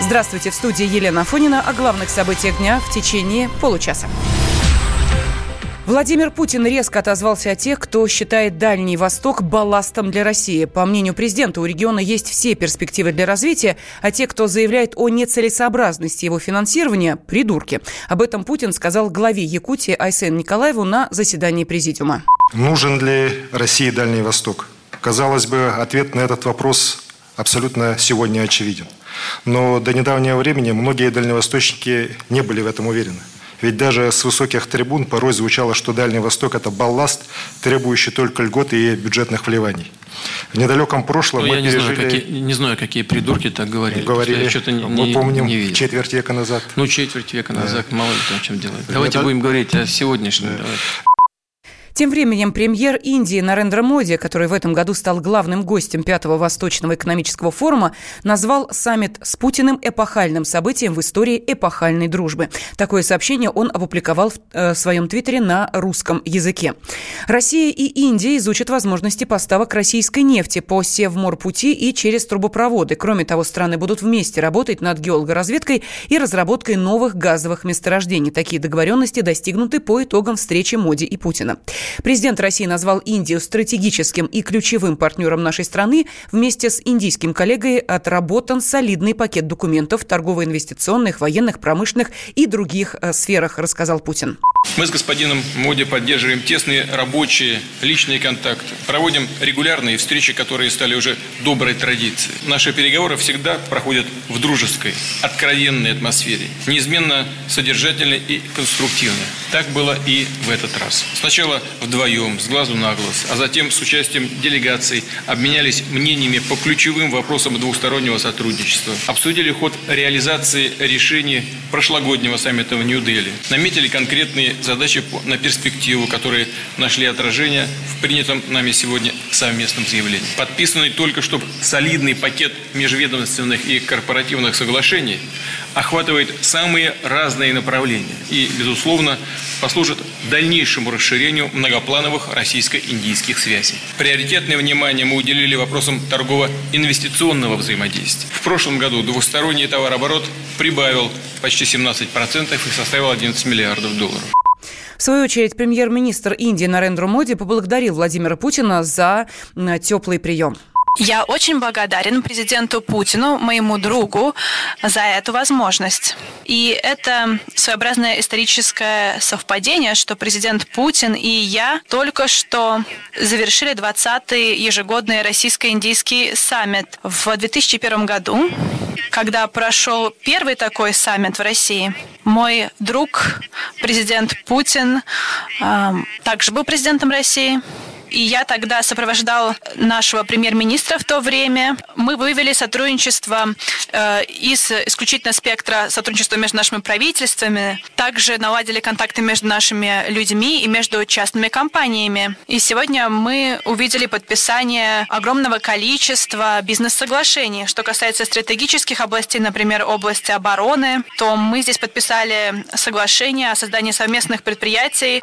Здравствуйте, в студии Елена Фонина о главных событиях дня в течение получаса. Владимир Путин резко отозвался о тех, кто считает Дальний Восток балластом для России. По мнению президента, у региона есть все перспективы для развития, а те, кто заявляет о нецелесообразности его финансирования – придурки. Об этом Путин сказал главе Якутии Айсен Николаеву на заседании президиума. Нужен ли России Дальний Восток? Казалось бы, ответ на этот вопрос абсолютно сегодня очевиден. Но до недавнего времени многие дальневосточники не были в этом уверены. Ведь даже с высоких трибун порой звучало, что Дальний Восток – это балласт, требующий только льгот и бюджетных вливаний. В недалеком прошлом ну, мы я не пережили... Знаю, какие, не знаю, какие придурки так говорили. Говорили, что не, мы помним, не четверть века назад. Ну, четверть века назад, да. мало ли там, чем делать. Давайте Это... будем говорить о сегодняшнем. Да. Тем временем премьер Индии Нарендра Моди, который в этом году стал главным гостем Пятого Восточного экономического форума, назвал саммит с Путиным эпохальным событием в истории эпохальной дружбы. Такое сообщение он опубликовал в э, своем твиттере на русском языке. Россия и Индия изучат возможности поставок российской нефти по Севморпути и через трубопроводы. Кроме того, страны будут вместе работать над геологоразведкой и разработкой новых газовых месторождений. Такие договоренности достигнуты по итогам встречи Моди и Путина. Президент России назвал Индию стратегическим и ключевым партнером нашей страны. Вместе с индийским коллегой отработан солидный пакет документов торгово-инвестиционных, военных, промышленных и других э, сферах, рассказал Путин. Мы с господином Моди поддерживаем тесные рабочие, личные контакты. Проводим регулярные встречи, которые стали уже доброй традицией. Наши переговоры всегда проходят в дружеской, откровенной атмосфере. Неизменно содержательной и конструктивной. Так было и в этот раз. Сначала вдвоем, с глазу на глаз, а затем с участием делегаций обменялись мнениями по ключевым вопросам двустороннего сотрудничества. Обсудили ход реализации решений прошлогоднего саммита в Нью-Дели. Наметили конкретные задачи на перспективу, которые нашли отражение в принятом нами сегодня совместном заявлении. Подписанный только что солидный пакет межведомственных и корпоративных соглашений охватывает самые разные направления и, безусловно, послужит дальнейшему расширению многоплановых российско-индийских связей. Приоритетное внимание мы уделили вопросам торгово-инвестиционного взаимодействия. В прошлом году двусторонний товарооборот прибавил почти 17% и составил 11 миллиардов долларов. В свою очередь, премьер-министр Индии Нарендру Моди поблагодарил Владимира Путина за теплый прием. Я очень благодарен президенту Путину, моему другу, за эту возможность. И это своеобразное историческое совпадение, что президент Путин и я только что завершили 20-й ежегодный российско-индийский саммит в 2001 году, когда прошел первый такой саммит в России. Мой друг, президент Путин, также был президентом России. И я тогда сопровождал нашего премьер-министра в то время. Мы вывели сотрудничество э, из исключительно спектра сотрудничества между нашими правительствами. Также наладили контакты между нашими людьми и между частными компаниями. И сегодня мы увидели подписание огромного количества бизнес-соглашений. Что касается стратегических областей, например, области обороны, то мы здесь подписали соглашение о создании совместных предприятий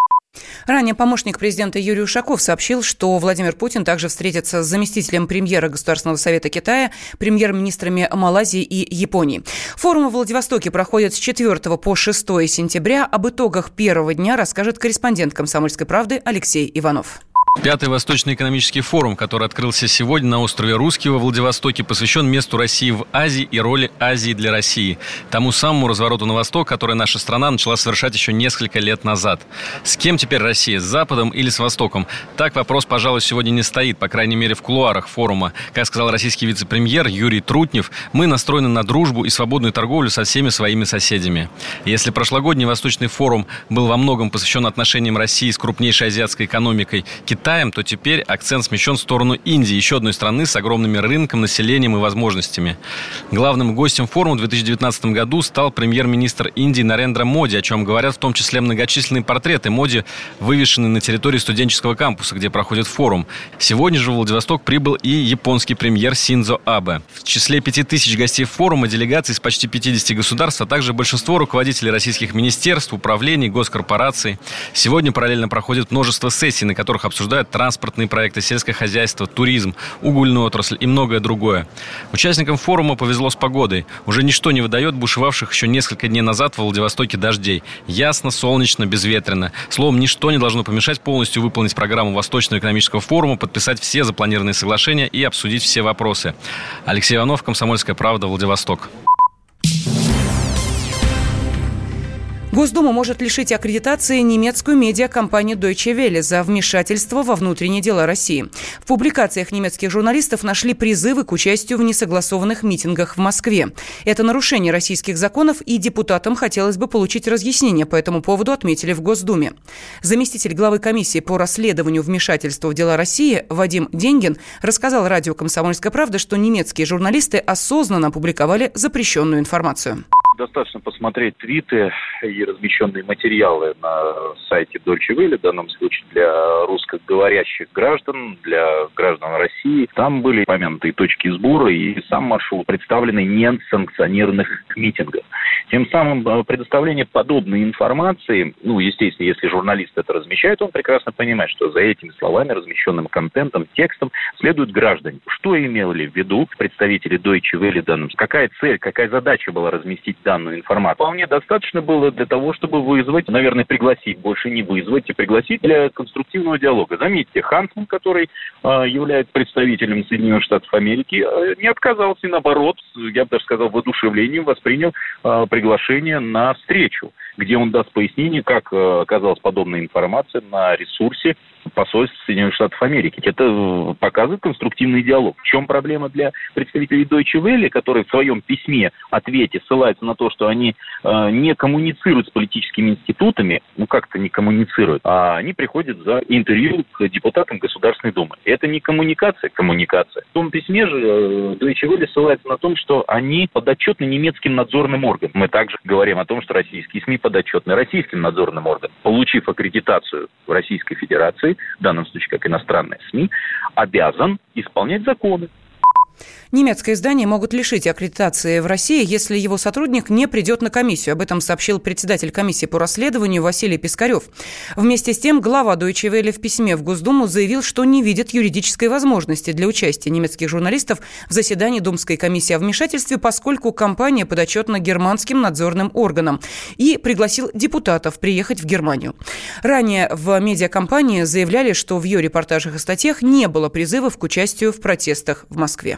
Ранее помощник президента Юрий Ушаков сообщил, что Владимир Путин также встретится с заместителем премьера Государственного совета Китая, премьер-министрами Малайзии и Японии. Форум в Владивостоке проходит с 4 по 6 сентября. Об итогах первого дня расскажет корреспондент «Комсомольской правды» Алексей Иванов. Пятый Восточный экономический форум, который открылся сегодня на острове Русский во Владивостоке, посвящен месту России в Азии и роли Азии для России. Тому самому развороту на восток, который наша страна начала совершать еще несколько лет назад. С кем теперь Россия? С Западом или с Востоком? Так вопрос, пожалуй, сегодня не стоит, по крайней мере, в кулуарах форума. Как сказал российский вице-премьер Юрий Трутнев, мы настроены на дружбу и свободную торговлю со всеми своими соседями. Если прошлогодний Восточный форум был во многом посвящен отношениям России с крупнейшей азиатской экономикой Китаем, Китаем, то теперь акцент смещен в сторону Индии, еще одной страны с огромными рынком, населением и возможностями. Главным гостем форума в 2019 году стал премьер-министр Индии Нарендра Моди, о чем говорят в том числе многочисленные портреты Моди, вывешенные на территории студенческого кампуса, где проходит форум. Сегодня же в Владивосток прибыл и японский премьер Синдзо Абе. В числе пяти тысяч гостей форума делегаций из почти 50 государств, а также большинство руководителей российских министерств, управлений, госкорпораций. Сегодня параллельно проходит множество сессий, на которых обсуждают обсуждают транспортные проекты, сельское хозяйство, туризм, угольную отрасль и многое другое. Участникам форума повезло с погодой. Уже ничто не выдает бушевавших еще несколько дней назад в Владивостоке дождей. Ясно, солнечно, безветренно. Словом, ничто не должно помешать полностью выполнить программу Восточного экономического форума, подписать все запланированные соглашения и обсудить все вопросы. Алексей Иванов, Комсомольская правда, Владивосток. Госдума может лишить аккредитации немецкую медиакомпанию Deutsche Welle за вмешательство во внутренние дела России. В публикациях немецких журналистов нашли призывы к участию в несогласованных митингах в Москве. Это нарушение российских законов, и депутатам хотелось бы получить разъяснение по этому поводу, отметили в Госдуме. Заместитель главы комиссии по расследованию вмешательства в дела России Вадим Деньгин рассказал радио «Комсомольская правда», что немецкие журналисты осознанно публиковали запрещенную информацию. Достаточно посмотреть твиты и размещенные материалы на сайте Deutsche Welle, в данном случае для русскоговорящих граждан, для граждан России. Там были помянутые точки сбора и сам маршрут, представленный несанкционированных митингов. Тем самым э, предоставление подобной информации, ну, естественно, если журналист это размещает, он прекрасно понимает, что за этими словами, размещенным контентом, текстом следуют граждане. Что имели в виду представители Deutsche Welle данным? Какая цель, какая задача была разместить данную информацию? Вполне достаточно было для того, чтобы вызвать, наверное, пригласить, больше не вызвать, и пригласить для конструктивного диалога. Заметьте, Хансман, который э, является представителем Соединенных Штатов Америки, э, не отказался, наоборот, я бы даже сказал, воодушевлением воспринял э, приглашение на встречу, где он даст пояснение, как э, оказалась подобная информация на ресурсе посольств Соединенных Штатов Америки. Это э, показывает конструктивный диалог. В чем проблема для представителей Deutsche Welle, которые в своем письме, ответе ссылаются на то, что они э, не коммуницируют с политическими институтами, ну как-то не коммуницируют, а они приходят за интервью к депутатам Государственной Думы. Это не коммуникация, коммуникация. В том письме же э, Deutsche Welle ссылается на том, что они подотчетны немецким надзорным органам. Мы также говорим о том, что российские СМИ подотчетны российским надзорным органам. Получив аккредитацию в Российской Федерации, в данном случае как иностранные СМИ, обязан исполнять законы. Немецкое издание могут лишить аккредитации в России, если его сотрудник не придет на комиссию. Об этом сообщил председатель комиссии по расследованию Василий Пискарев. Вместе с тем, глава Deutsche Welle в письме в Госдуму заявил, что не видит юридической возможности для участия немецких журналистов в заседании Думской комиссии о вмешательстве, поскольку компания подотчетна германским надзорным органам и пригласил депутатов приехать в Германию. Ранее в медиакомпании заявляли, что в ее репортажах и статьях не было призывов к участию в протестах в Москве.